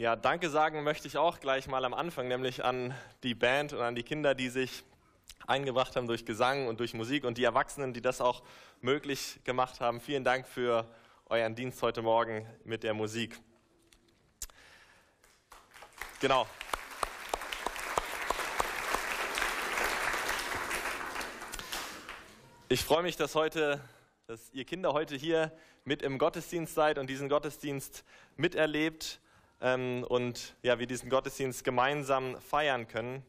Ja, danke sagen möchte ich auch gleich mal am Anfang, nämlich an die Band und an die Kinder, die sich eingebracht haben durch Gesang und durch Musik und die Erwachsenen, die das auch möglich gemacht haben. Vielen Dank für euren Dienst heute Morgen mit der Musik. Genau. Ich freue mich, dass heute, dass ihr Kinder heute hier mit im Gottesdienst seid und diesen Gottesdienst miterlebt ähm, und ja, wir diesen Gottesdienst gemeinsam feiern können.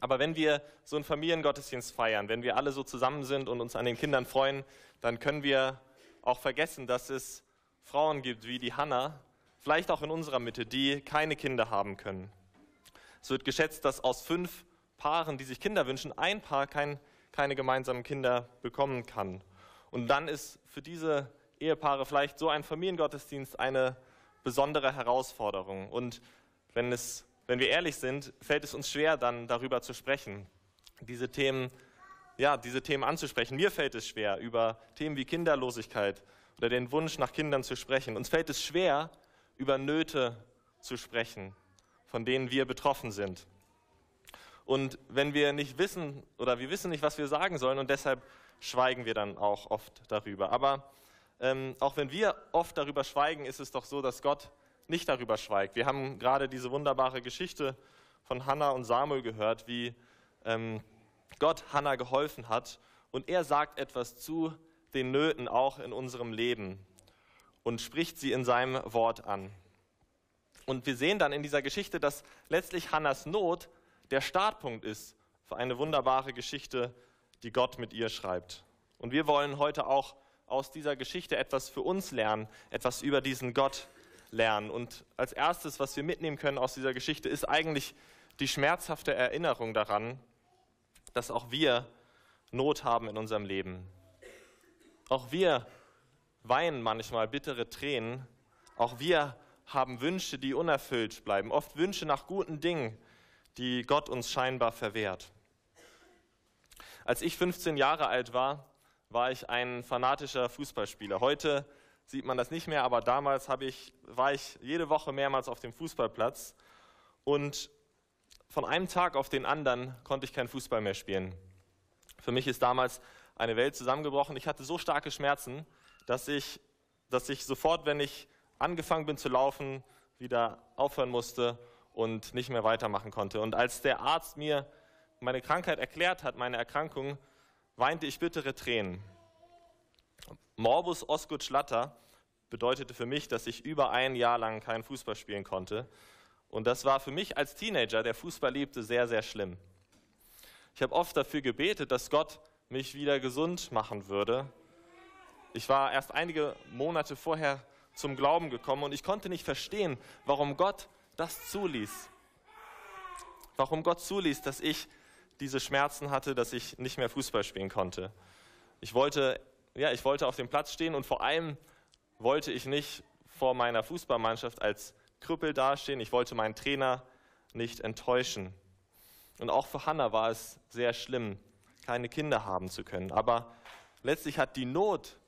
Aber wenn wir so einen Familiengottesdienst feiern, wenn wir alle so zusammen sind und uns an den Kindern freuen, dann können wir auch vergessen, dass es Frauen gibt wie die Hannah, vielleicht auch in unserer Mitte, die keine Kinder haben können. Es wird geschätzt, dass aus fünf Paaren, die sich Kinder wünschen, ein Paar kein, keine gemeinsamen Kinder bekommen kann. Und dann ist für diese Ehepaare vielleicht so ein Familiengottesdienst eine besondere Herausforderung. Und wenn, es, wenn wir ehrlich sind, fällt es uns schwer, dann darüber zu sprechen, diese Themen, ja, diese Themen anzusprechen. Mir fällt es schwer, über Themen wie Kinderlosigkeit oder den Wunsch nach Kindern zu sprechen. Uns fällt es schwer, über Nöte zu sprechen, von denen wir betroffen sind. Und wenn wir nicht wissen oder wir wissen nicht, was wir sagen sollen und deshalb schweigen wir dann auch oft darüber. Aber ähm, auch wenn wir oft darüber schweigen, ist es doch so, dass Gott nicht darüber schweigt. Wir haben gerade diese wunderbare Geschichte von Hannah und Samuel gehört, wie ähm, Gott Hannah geholfen hat und er sagt etwas zu den Nöten auch in unserem Leben und spricht sie in seinem Wort an. Und wir sehen dann in dieser Geschichte, dass letztlich Hannas Not der Startpunkt ist für eine wunderbare Geschichte, die Gott mit ihr schreibt. Und wir wollen heute auch aus dieser Geschichte etwas für uns lernen, etwas über diesen Gott lernen. Und als erstes, was wir mitnehmen können aus dieser Geschichte, ist eigentlich die schmerzhafte Erinnerung daran, dass auch wir Not haben in unserem Leben. Auch wir weinen manchmal bittere Tränen. Auch wir haben Wünsche, die unerfüllt bleiben. Oft Wünsche nach guten Dingen, die Gott uns scheinbar verwehrt. Als ich 15 Jahre alt war, war ich ein fanatischer Fußballspieler. Heute sieht man das nicht mehr, aber damals ich, war ich jede Woche mehrmals auf dem Fußballplatz und von einem Tag auf den anderen konnte ich kein Fußball mehr spielen. Für mich ist damals eine Welt zusammengebrochen. Ich hatte so starke Schmerzen, dass ich, dass ich sofort, wenn ich angefangen bin zu laufen, wieder aufhören musste und nicht mehr weitermachen konnte. Und als der Arzt mir meine Krankheit erklärt hat, meine Erkrankung, weinte ich bittere Tränen. Morbus Osgut Schlatter bedeutete für mich, dass ich über ein Jahr lang keinen Fußball spielen konnte. Und das war für mich als Teenager, der Fußball liebte, sehr, sehr schlimm. Ich habe oft dafür gebetet, dass Gott mich wieder gesund machen würde. Ich war erst einige Monate vorher zum Glauben gekommen und ich konnte nicht verstehen, warum Gott das zuließ. Warum Gott zuließ, dass ich diese Schmerzen hatte, dass ich nicht mehr Fußball spielen konnte. Ich wollte, ja, ich wollte auf dem Platz stehen und vor allem wollte ich nicht vor meiner Fußballmannschaft als Krüppel dastehen. Ich wollte meinen Trainer nicht enttäuschen. Und auch für Hannah war es sehr schlimm, keine Kinder haben zu können. Aber letztlich hat die Not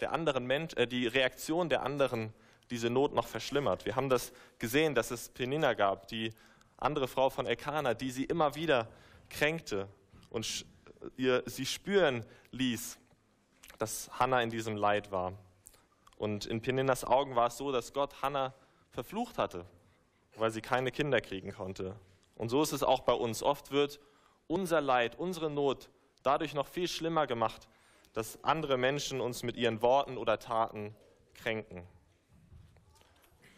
der anderen Menschen, äh, die Reaktion der anderen diese Not noch verschlimmert. Wir haben das gesehen, dass es Penina gab, die andere Frau von Elkanah, die sie immer wieder kränkte und ihr, sie spüren ließ, dass Hannah in diesem Leid war. Und in Peninas Augen war es so, dass Gott Hannah verflucht hatte, weil sie keine Kinder kriegen konnte. Und so ist es auch bei uns. Oft wird unser Leid, unsere Not dadurch noch viel schlimmer gemacht, dass andere Menschen uns mit ihren Worten oder Taten kränken.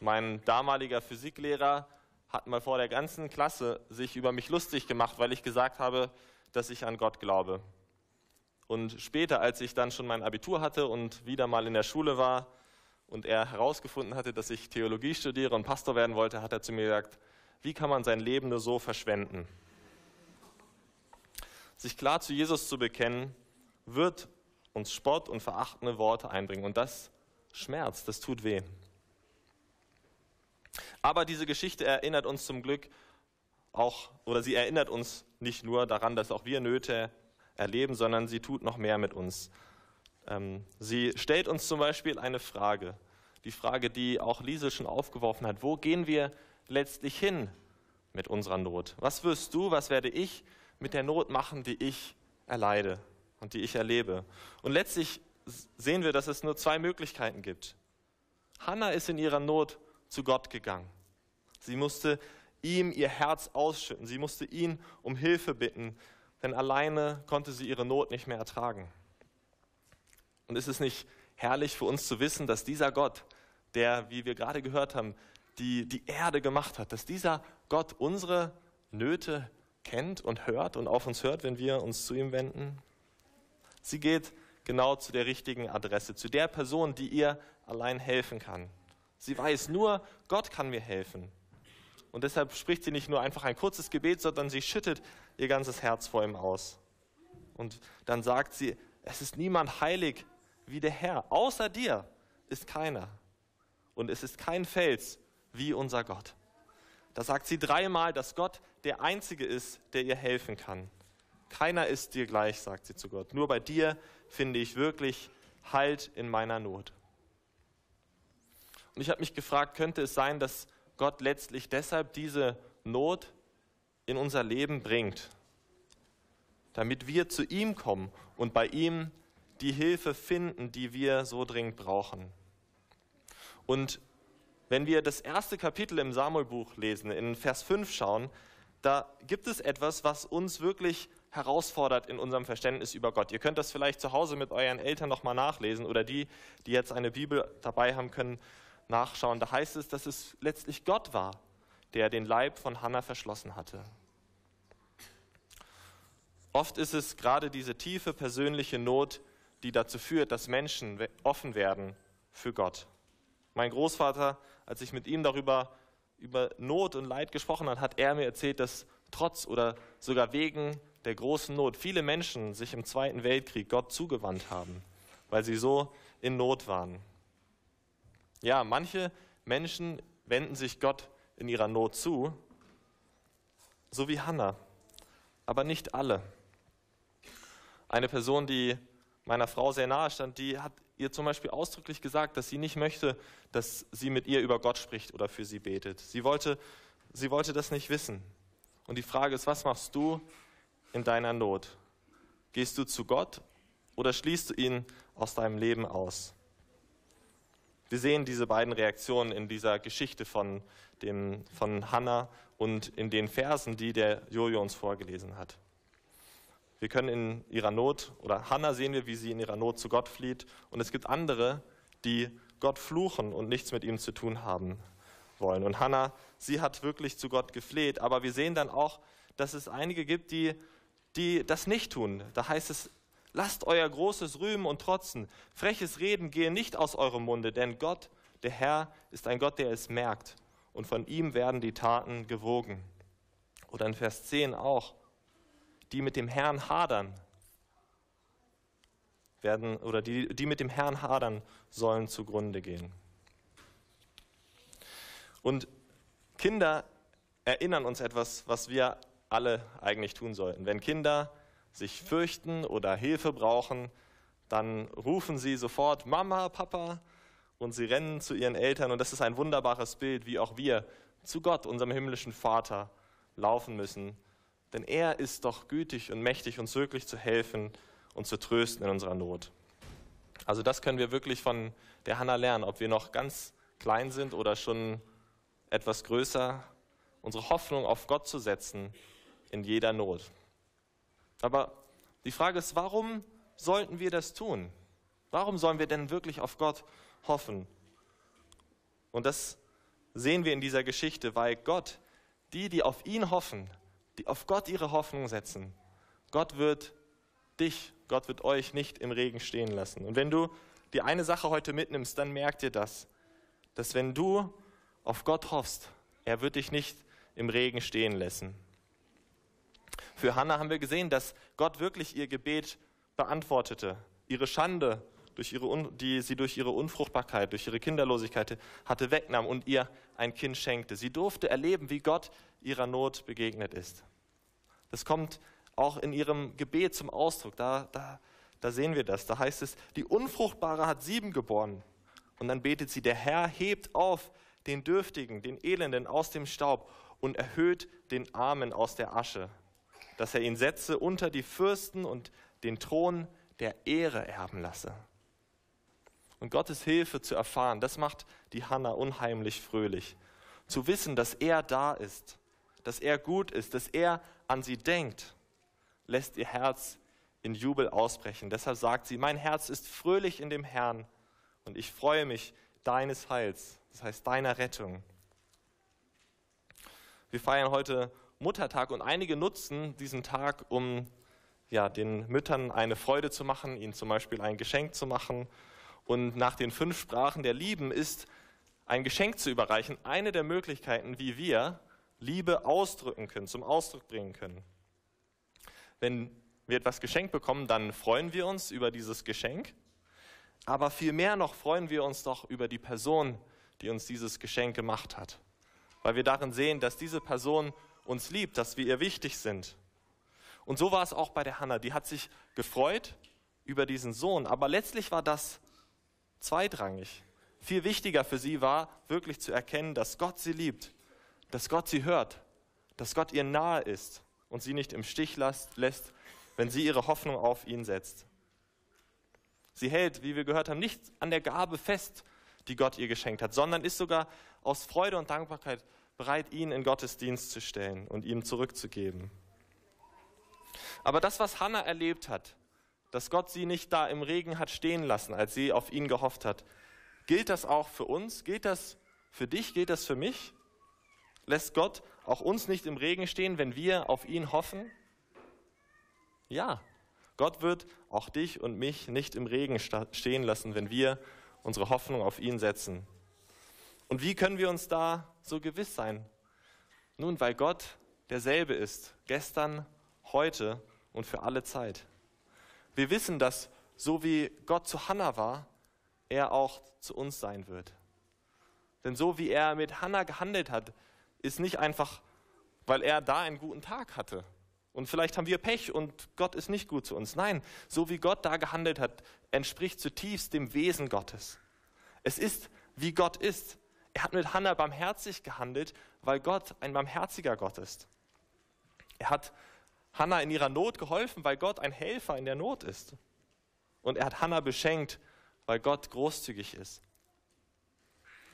Mein damaliger Physiklehrer hat mal vor der ganzen Klasse sich über mich lustig gemacht, weil ich gesagt habe, dass ich an Gott glaube. Und später, als ich dann schon mein Abitur hatte und wieder mal in der Schule war und er herausgefunden hatte, dass ich Theologie studiere und Pastor werden wollte, hat er zu mir gesagt, wie kann man sein Leben nur so verschwenden? Sich klar zu Jesus zu bekennen, wird uns Spott und verachtende Worte einbringen. Und das schmerzt, das tut weh. Aber diese Geschichte erinnert uns zum Glück auch, oder sie erinnert uns nicht nur daran, dass auch wir Nöte erleben, sondern sie tut noch mehr mit uns. Ähm, sie stellt uns zum Beispiel eine Frage, die Frage, die auch Liese schon aufgeworfen hat. Wo gehen wir letztlich hin mit unserer Not? Was wirst du, was werde ich mit der Not machen, die ich erleide und die ich erlebe? Und letztlich sehen wir, dass es nur zwei Möglichkeiten gibt. Hannah ist in ihrer Not zu Gott gegangen. Sie musste ihm ihr Herz ausschütten. Sie musste ihn um Hilfe bitten, denn alleine konnte sie ihre Not nicht mehr ertragen. Und ist es nicht herrlich für uns zu wissen, dass dieser Gott, der, wie wir gerade gehört haben, die, die Erde gemacht hat, dass dieser Gott unsere Nöte kennt und hört und auf uns hört, wenn wir uns zu ihm wenden? Sie geht genau zu der richtigen Adresse, zu der Person, die ihr allein helfen kann. Sie weiß nur, Gott kann mir helfen. Und deshalb spricht sie nicht nur einfach ein kurzes Gebet, sondern sie schüttet ihr ganzes Herz vor ihm aus. Und dann sagt sie, es ist niemand heilig wie der Herr. Außer dir ist keiner. Und es ist kein Fels wie unser Gott. Da sagt sie dreimal, dass Gott der Einzige ist, der ihr helfen kann. Keiner ist dir gleich, sagt sie zu Gott. Nur bei dir finde ich wirklich Halt in meiner Not. Und ich habe mich gefragt, könnte es sein, dass Gott letztlich deshalb diese Not in unser Leben bringt, damit wir zu ihm kommen und bei ihm die Hilfe finden, die wir so dringend brauchen. Und wenn wir das erste Kapitel im Samuelbuch lesen, in Vers 5 schauen, da gibt es etwas, was uns wirklich herausfordert in unserem Verständnis über Gott. Ihr könnt das vielleicht zu Hause mit euren Eltern nochmal nachlesen oder die, die jetzt eine Bibel dabei haben, können nachschauen. Da heißt es, dass es letztlich Gott war, der den Leib von Hannah verschlossen hatte. Oft ist es gerade diese tiefe persönliche Not, die dazu führt, dass Menschen offen werden für Gott. Mein Großvater, als ich mit ihm darüber über Not und Leid gesprochen habe, hat er mir erzählt, dass trotz oder sogar wegen der großen Not viele Menschen sich im Zweiten Weltkrieg Gott zugewandt haben, weil sie so in Not waren. Ja, manche Menschen wenden sich Gott in ihrer Not zu, so wie Hannah, aber nicht alle. Eine Person, die meiner Frau sehr nahe stand, die hat ihr zum Beispiel ausdrücklich gesagt, dass sie nicht möchte, dass sie mit ihr über Gott spricht oder für sie betet. Sie wollte, sie wollte das nicht wissen. Und die Frage ist, was machst du in deiner Not? Gehst du zu Gott oder schließt du ihn aus deinem Leben aus? Wir sehen diese beiden Reaktionen in dieser Geschichte von, dem, von Hannah und in den Versen, die der Jojo uns vorgelesen hat. Wir können in ihrer Not, oder Hannah sehen wir, wie sie in ihrer Not zu Gott flieht. Und es gibt andere, die Gott fluchen und nichts mit ihm zu tun haben wollen. Und Hannah, sie hat wirklich zu Gott gefleht. Aber wir sehen dann auch, dass es einige gibt, die die das nicht tun. Da heißt es, lasst euer großes Rühmen und Trotzen, freches Reden gehe nicht aus eurem Munde, denn Gott, der Herr, ist ein Gott, der es merkt. Und von ihm werden die Taten gewogen. Oder in Vers 10 auch, die mit dem Herrn hadern, werden, oder die, die mit dem Herrn hadern, sollen zugrunde gehen. Und Kinder erinnern uns etwas, was wir alle eigentlich tun sollten. Wenn Kinder sich fürchten oder Hilfe brauchen, dann rufen sie sofort Mama, Papa und sie rennen zu ihren Eltern. Und das ist ein wunderbares Bild, wie auch wir zu Gott, unserem himmlischen Vater, laufen müssen. Denn er ist doch gütig und mächtig, uns wirklich zu helfen und zu trösten in unserer Not. Also das können wir wirklich von der Hanna lernen, ob wir noch ganz klein sind oder schon etwas größer, unsere Hoffnung auf Gott zu setzen in jeder Not. Aber die Frage ist, warum sollten wir das tun? Warum sollen wir denn wirklich auf Gott hoffen? Und das sehen wir in dieser Geschichte, weil Gott, die, die auf ihn hoffen, die auf Gott ihre Hoffnung setzen, Gott wird dich, Gott wird euch nicht im Regen stehen lassen. Und wenn du die eine Sache heute mitnimmst, dann merkt dir das, dass wenn du auf Gott hoffst, er wird dich nicht im Regen stehen lassen. Für Hannah haben wir gesehen, dass Gott wirklich ihr Gebet beantwortete. Ihre Schande, durch ihre, die sie durch ihre Unfruchtbarkeit, durch ihre Kinderlosigkeit hatte, wegnahm und ihr ein Kind schenkte. Sie durfte erleben, wie Gott ihrer Not begegnet ist. Das kommt auch in ihrem Gebet zum Ausdruck. Da, da, da sehen wir das. Da heißt es, die Unfruchtbare hat sieben geboren. Und dann betet sie, der Herr hebt auf den Dürftigen, den Elenden aus dem Staub und erhöht den Armen aus der Asche, dass er ihn setze unter die Fürsten und den Thron der Ehre erben lasse. Und Gottes Hilfe zu erfahren, das macht die Hanna unheimlich fröhlich. Zu wissen, dass er da ist, dass er gut ist, dass er an sie denkt, lässt ihr Herz in Jubel ausbrechen. Deshalb sagt sie, mein Herz ist fröhlich in dem Herrn und ich freue mich deines Heils, das heißt deiner Rettung. Wir feiern heute Muttertag und einige nutzen diesen Tag, um ja, den Müttern eine Freude zu machen, ihnen zum Beispiel ein Geschenk zu machen. Und nach den fünf Sprachen der Lieben ist ein Geschenk zu überreichen eine der Möglichkeiten, wie wir Liebe ausdrücken können, zum Ausdruck bringen können. Wenn wir etwas geschenkt bekommen, dann freuen wir uns über dieses Geschenk. Aber viel mehr noch freuen wir uns doch über die Person, die uns dieses Geschenk gemacht hat. Weil wir darin sehen, dass diese Person uns liebt, dass wir ihr wichtig sind. Und so war es auch bei der Hannah. Die hat sich gefreut über diesen Sohn. Aber letztlich war das zweitrangig. Viel wichtiger für sie war wirklich zu erkennen, dass Gott sie liebt, dass Gott sie hört, dass Gott ihr nahe ist und sie nicht im Stich lässt, wenn sie ihre Hoffnung auf ihn setzt. Sie hält, wie wir gehört haben, nicht an der Gabe fest, die Gott ihr geschenkt hat, sondern ist sogar aus Freude und Dankbarkeit bereit, ihn in Gottes Dienst zu stellen und ihm zurückzugeben. Aber das, was Hannah erlebt hat, dass Gott sie nicht da im Regen hat stehen lassen, als sie auf ihn gehofft hat, gilt das auch für uns? Gilt das für dich? Gilt das für mich? Lässt Gott auch uns nicht im Regen stehen, wenn wir auf ihn hoffen? Ja, Gott wird auch dich und mich nicht im Regen stehen lassen, wenn wir unsere Hoffnung auf ihn setzen. Und wie können wir uns da so gewiss sein? Nun, weil Gott derselbe ist, gestern, heute und für alle Zeit. Wir wissen, dass so wie Gott zu Hannah war, er auch zu uns sein wird. Denn so wie er mit Hannah gehandelt hat, ist nicht einfach, weil er da einen guten Tag hatte. Und vielleicht haben wir Pech und Gott ist nicht gut zu uns. Nein, so wie Gott da gehandelt hat, entspricht zutiefst dem Wesen Gottes. Es ist, wie Gott ist. Er hat mit Hannah barmherzig gehandelt, weil Gott ein barmherziger Gott ist. Er hat Hannah in ihrer Not geholfen, weil Gott ein Helfer in der Not ist. Und er hat Hannah beschenkt, weil Gott großzügig ist.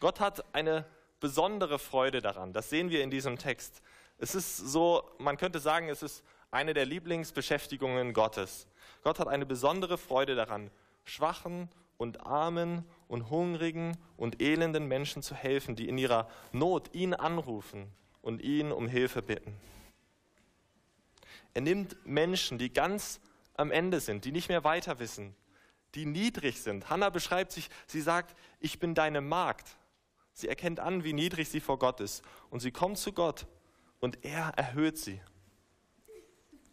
Gott hat eine besondere Freude daran. Das sehen wir in diesem Text. Es ist so, man könnte sagen, es ist eine der Lieblingsbeschäftigungen Gottes. Gott hat eine besondere Freude daran, Schwachen und Armen und Hungrigen und elenden Menschen zu helfen, die in ihrer Not ihn anrufen und ihn um Hilfe bitten. Er nimmt Menschen, die ganz am Ende sind, die nicht mehr weiter wissen, die niedrig sind. Hannah beschreibt sich, sie sagt, ich bin deine Magd. Sie erkennt an, wie niedrig sie vor Gott ist. Und sie kommt zu Gott und er erhöht sie,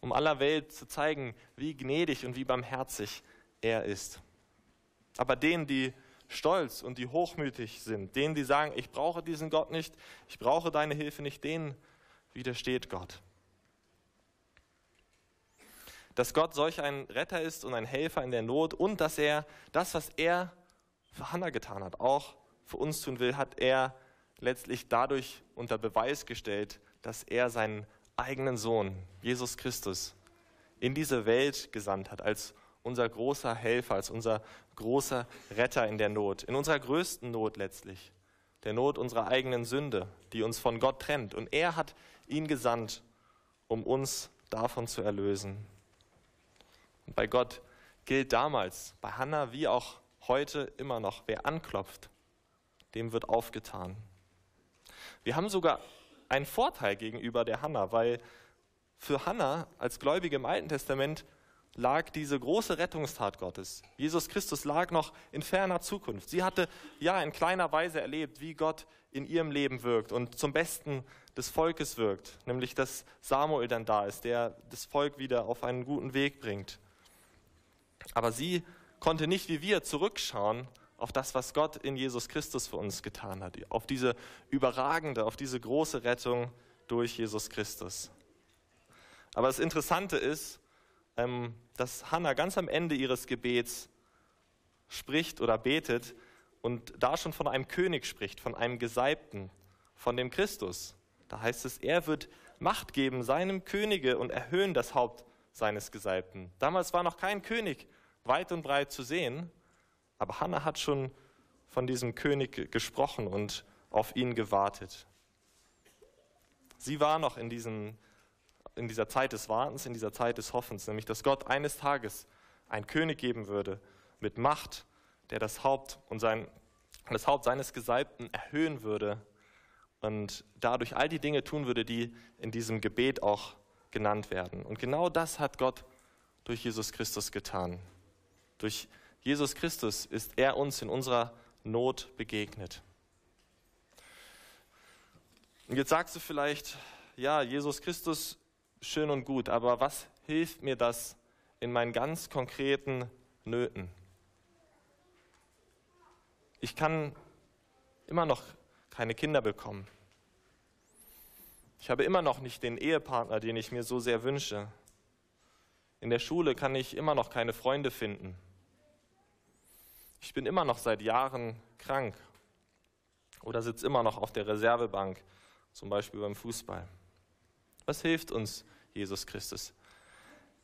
um aller Welt zu zeigen, wie gnädig und wie barmherzig er ist. Aber denen, die stolz und die hochmütig sind, denen, die sagen, ich brauche diesen Gott nicht, ich brauche deine Hilfe nicht, denen widersteht Gott. Dass Gott solch ein Retter ist und ein Helfer in der Not und dass er das, was er für Hannah getan hat, auch für uns tun will, hat er letztlich dadurch unter Beweis gestellt, dass er seinen eigenen Sohn, Jesus Christus, in diese Welt gesandt hat als unser großer Helfer, als unser großer Retter in der Not, in unserer größten Not letztlich, der Not unserer eigenen Sünde, die uns von Gott trennt. Und er hat ihn gesandt, um uns davon zu erlösen. Und bei Gott gilt damals, bei Hannah wie auch heute immer noch, wer anklopft, dem wird aufgetan. Wir haben sogar einen Vorteil gegenüber der Hannah, weil für Hannah als Gläubige im Alten Testament lag diese große Rettungstat Gottes. Jesus Christus lag noch in ferner Zukunft. Sie hatte ja in kleiner Weise erlebt, wie Gott in ihrem Leben wirkt und zum Besten des Volkes wirkt, nämlich dass Samuel dann da ist, der das Volk wieder auf einen guten Weg bringt. Aber sie konnte nicht wie wir zurückschauen auf das, was Gott in Jesus Christus für uns getan hat, auf diese überragende, auf diese große Rettung durch Jesus Christus. Aber das Interessante ist, dass Hannah ganz am Ende ihres Gebets spricht oder betet und da schon von einem König spricht, von einem Gesalbten, von dem Christus. Da heißt es, er wird Macht geben seinem Könige und erhöhen das Haupt seines Gesalbten. Damals war noch kein König weit und breit zu sehen, aber Hannah hat schon von diesem König gesprochen und auf ihn gewartet. Sie war noch in, diesen, in dieser Zeit des Wartens, in dieser Zeit des Hoffens, nämlich dass Gott eines Tages einen König geben würde mit Macht, der das Haupt und sein, das Haupt seines Gesalbten erhöhen würde und dadurch all die Dinge tun würde, die in diesem Gebet auch genannt werden. Und genau das hat Gott durch Jesus Christus getan. Durch Jesus Christus ist er uns in unserer Not begegnet. Und jetzt sagst du vielleicht, ja, Jesus Christus, schön und gut, aber was hilft mir das in meinen ganz konkreten Nöten? Ich kann immer noch keine Kinder bekommen. Ich habe immer noch nicht den Ehepartner, den ich mir so sehr wünsche. In der Schule kann ich immer noch keine Freunde finden. Ich bin immer noch seit Jahren krank oder sitze immer noch auf der Reservebank, zum Beispiel beim Fußball. Was hilft uns Jesus Christus?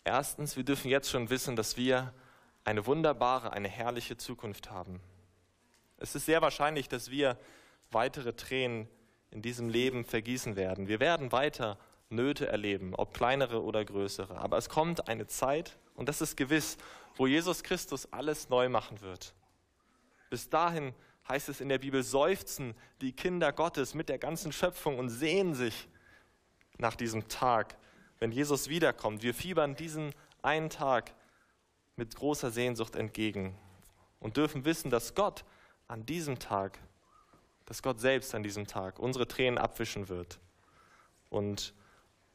Erstens, wir dürfen jetzt schon wissen, dass wir eine wunderbare, eine herrliche Zukunft haben. Es ist sehr wahrscheinlich, dass wir weitere Tränen in diesem Leben vergießen werden. Wir werden weiter Nöte erleben, ob kleinere oder größere. Aber es kommt eine Zeit, und das ist gewiss, wo Jesus Christus alles neu machen wird. Bis dahin heißt es in der Bibel, seufzen die Kinder Gottes mit der ganzen Schöpfung und sehen sich nach diesem Tag, wenn Jesus wiederkommt. Wir fiebern diesen einen Tag mit großer Sehnsucht entgegen und dürfen wissen, dass Gott an diesem Tag dass Gott selbst an diesem Tag unsere Tränen abwischen wird. Und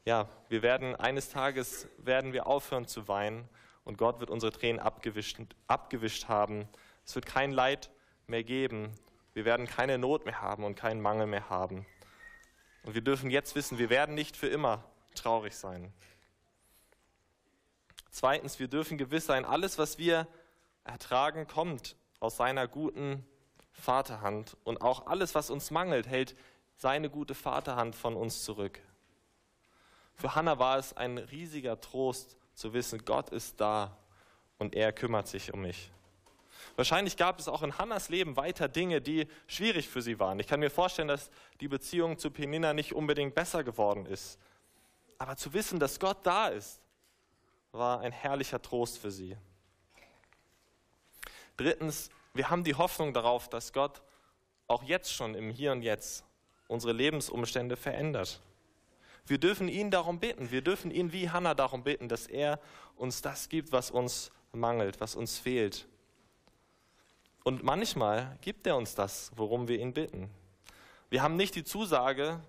ja, wir werden eines Tages werden wir aufhören zu weinen und Gott wird unsere Tränen abgewischt, abgewischt haben. Es wird kein Leid mehr geben. Wir werden keine Not mehr haben und keinen Mangel mehr haben. Und wir dürfen jetzt wissen, wir werden nicht für immer traurig sein. Zweitens, wir dürfen gewiss sein, alles, was wir ertragen, kommt aus seiner guten Vaterhand und auch alles, was uns mangelt, hält seine gute Vaterhand von uns zurück. Für Hannah war es ein riesiger Trost zu wissen, Gott ist da und er kümmert sich um mich. Wahrscheinlich gab es auch in Hannas Leben weiter Dinge, die schwierig für sie waren. Ich kann mir vorstellen, dass die Beziehung zu Penina nicht unbedingt besser geworden ist. Aber zu wissen, dass Gott da ist, war ein herrlicher Trost für sie. Drittens, wir haben die Hoffnung darauf, dass Gott auch jetzt schon im Hier und Jetzt unsere Lebensumstände verändert. Wir dürfen ihn darum bitten, wir dürfen ihn wie Hannah darum bitten, dass er uns das gibt, was uns mangelt, was uns fehlt. Und manchmal gibt er uns das, worum wir ihn bitten. Wir haben nicht die Zusage,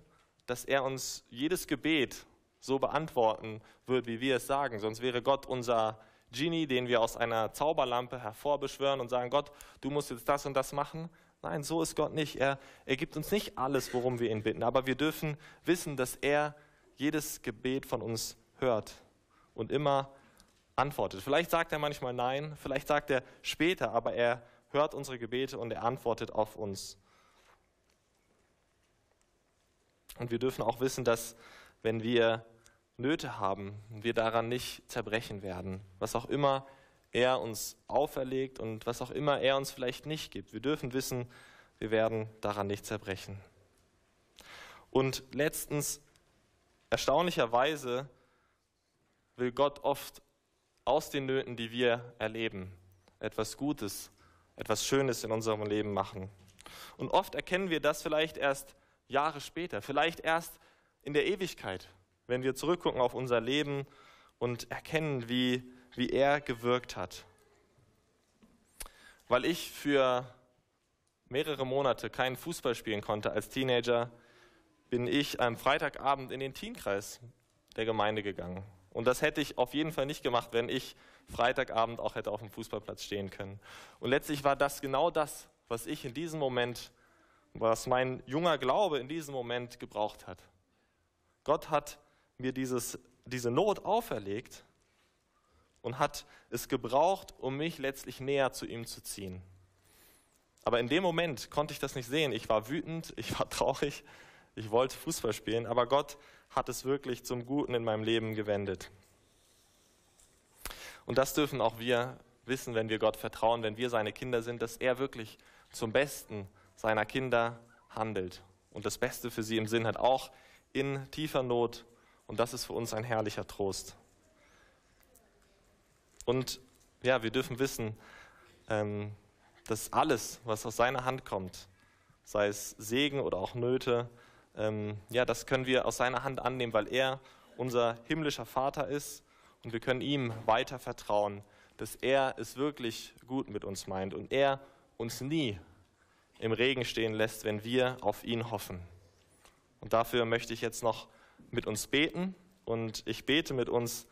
dass er uns jedes Gebet so beantworten wird, wie wir es sagen, sonst wäre Gott unser Genie, den wir aus einer Zauberlampe hervorbeschwören und sagen, Gott, du musst jetzt das und das machen. Nein, so ist Gott nicht. Er, er gibt uns nicht alles, worum wir ihn bitten, aber wir dürfen wissen, dass er jedes Gebet von uns hört und immer antwortet. Vielleicht sagt er manchmal Nein, vielleicht sagt er später, aber er hört unsere Gebete und er antwortet auf uns. Und wir dürfen auch wissen, dass wenn wir Nöte haben, wir daran nicht zerbrechen werden, was auch immer er uns auferlegt und was auch immer er uns vielleicht nicht gibt. Wir dürfen wissen, wir werden daran nicht zerbrechen. Und letztens, erstaunlicherweise, will Gott oft aus den Nöten, die wir erleben, etwas Gutes, etwas Schönes in unserem Leben machen. Und oft erkennen wir das vielleicht erst Jahre später, vielleicht erst in der Ewigkeit, wenn wir zurückgucken auf unser Leben und erkennen, wie, wie er gewirkt hat. Weil ich für mehrere Monate keinen Fußball spielen konnte als Teenager, bin ich am Freitagabend in den Teenkreis der Gemeinde gegangen. Und das hätte ich auf jeden Fall nicht gemacht, wenn ich Freitagabend auch hätte auf dem Fußballplatz stehen können. Und letztlich war das genau das, was ich in diesem Moment, was mein junger Glaube in diesem Moment gebraucht hat. Gott hat mir dieses, diese Not auferlegt und hat es gebraucht, um mich letztlich näher zu ihm zu ziehen. Aber in dem Moment konnte ich das nicht sehen. Ich war wütend, ich war traurig, ich wollte Fußball spielen, aber Gott hat es wirklich zum Guten in meinem Leben gewendet. Und das dürfen auch wir wissen, wenn wir Gott vertrauen, wenn wir seine Kinder sind, dass er wirklich zum Besten seiner Kinder handelt und das Beste für sie im Sinn hat, auch in tiefer Not. Und das ist für uns ein herrlicher Trost. Und ja, wir dürfen wissen, ähm, dass alles, was aus seiner Hand kommt, sei es Segen oder auch Nöte, ähm, ja, das können wir aus seiner Hand annehmen, weil er unser himmlischer Vater ist und wir können ihm weiter vertrauen, dass er es wirklich gut mit uns meint und er uns nie im Regen stehen lässt, wenn wir auf ihn hoffen. Und dafür möchte ich jetzt noch mit uns beten und ich bete mit uns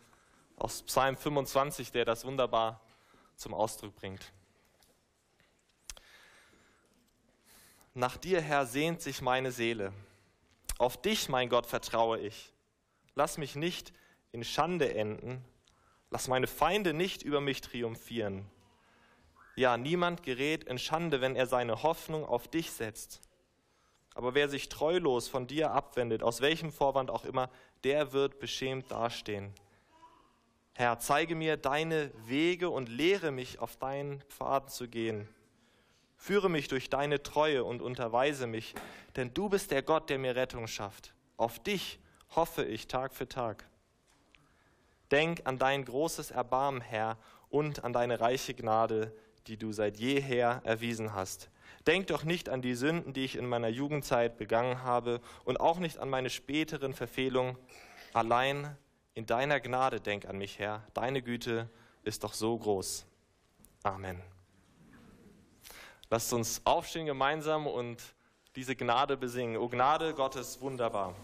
aus Psalm 25, der das wunderbar zum Ausdruck bringt. Nach dir, Herr, sehnt sich meine Seele. Auf dich, mein Gott, vertraue ich. Lass mich nicht in Schande enden. Lass meine Feinde nicht über mich triumphieren. Ja, niemand gerät in Schande, wenn er seine Hoffnung auf dich setzt. Aber wer sich treulos von dir abwendet, aus welchem Vorwand auch immer, der wird beschämt dastehen. Herr, zeige mir deine Wege und lehre mich, auf deinen Pfaden zu gehen. Führe mich durch deine Treue und unterweise mich, denn du bist der Gott, der mir Rettung schafft. Auf dich hoffe ich Tag für Tag. Denk an dein großes Erbarmen, Herr, und an deine reiche Gnade, die du seit jeher erwiesen hast. Denk doch nicht an die Sünden, die ich in meiner Jugendzeit begangen habe, und auch nicht an meine späteren Verfehlungen. Allein in deiner Gnade denk an mich, Herr. Deine Güte ist doch so groß. Amen. Lasst uns aufstehen gemeinsam und diese Gnade besingen. O Gnade Gottes, wunderbar.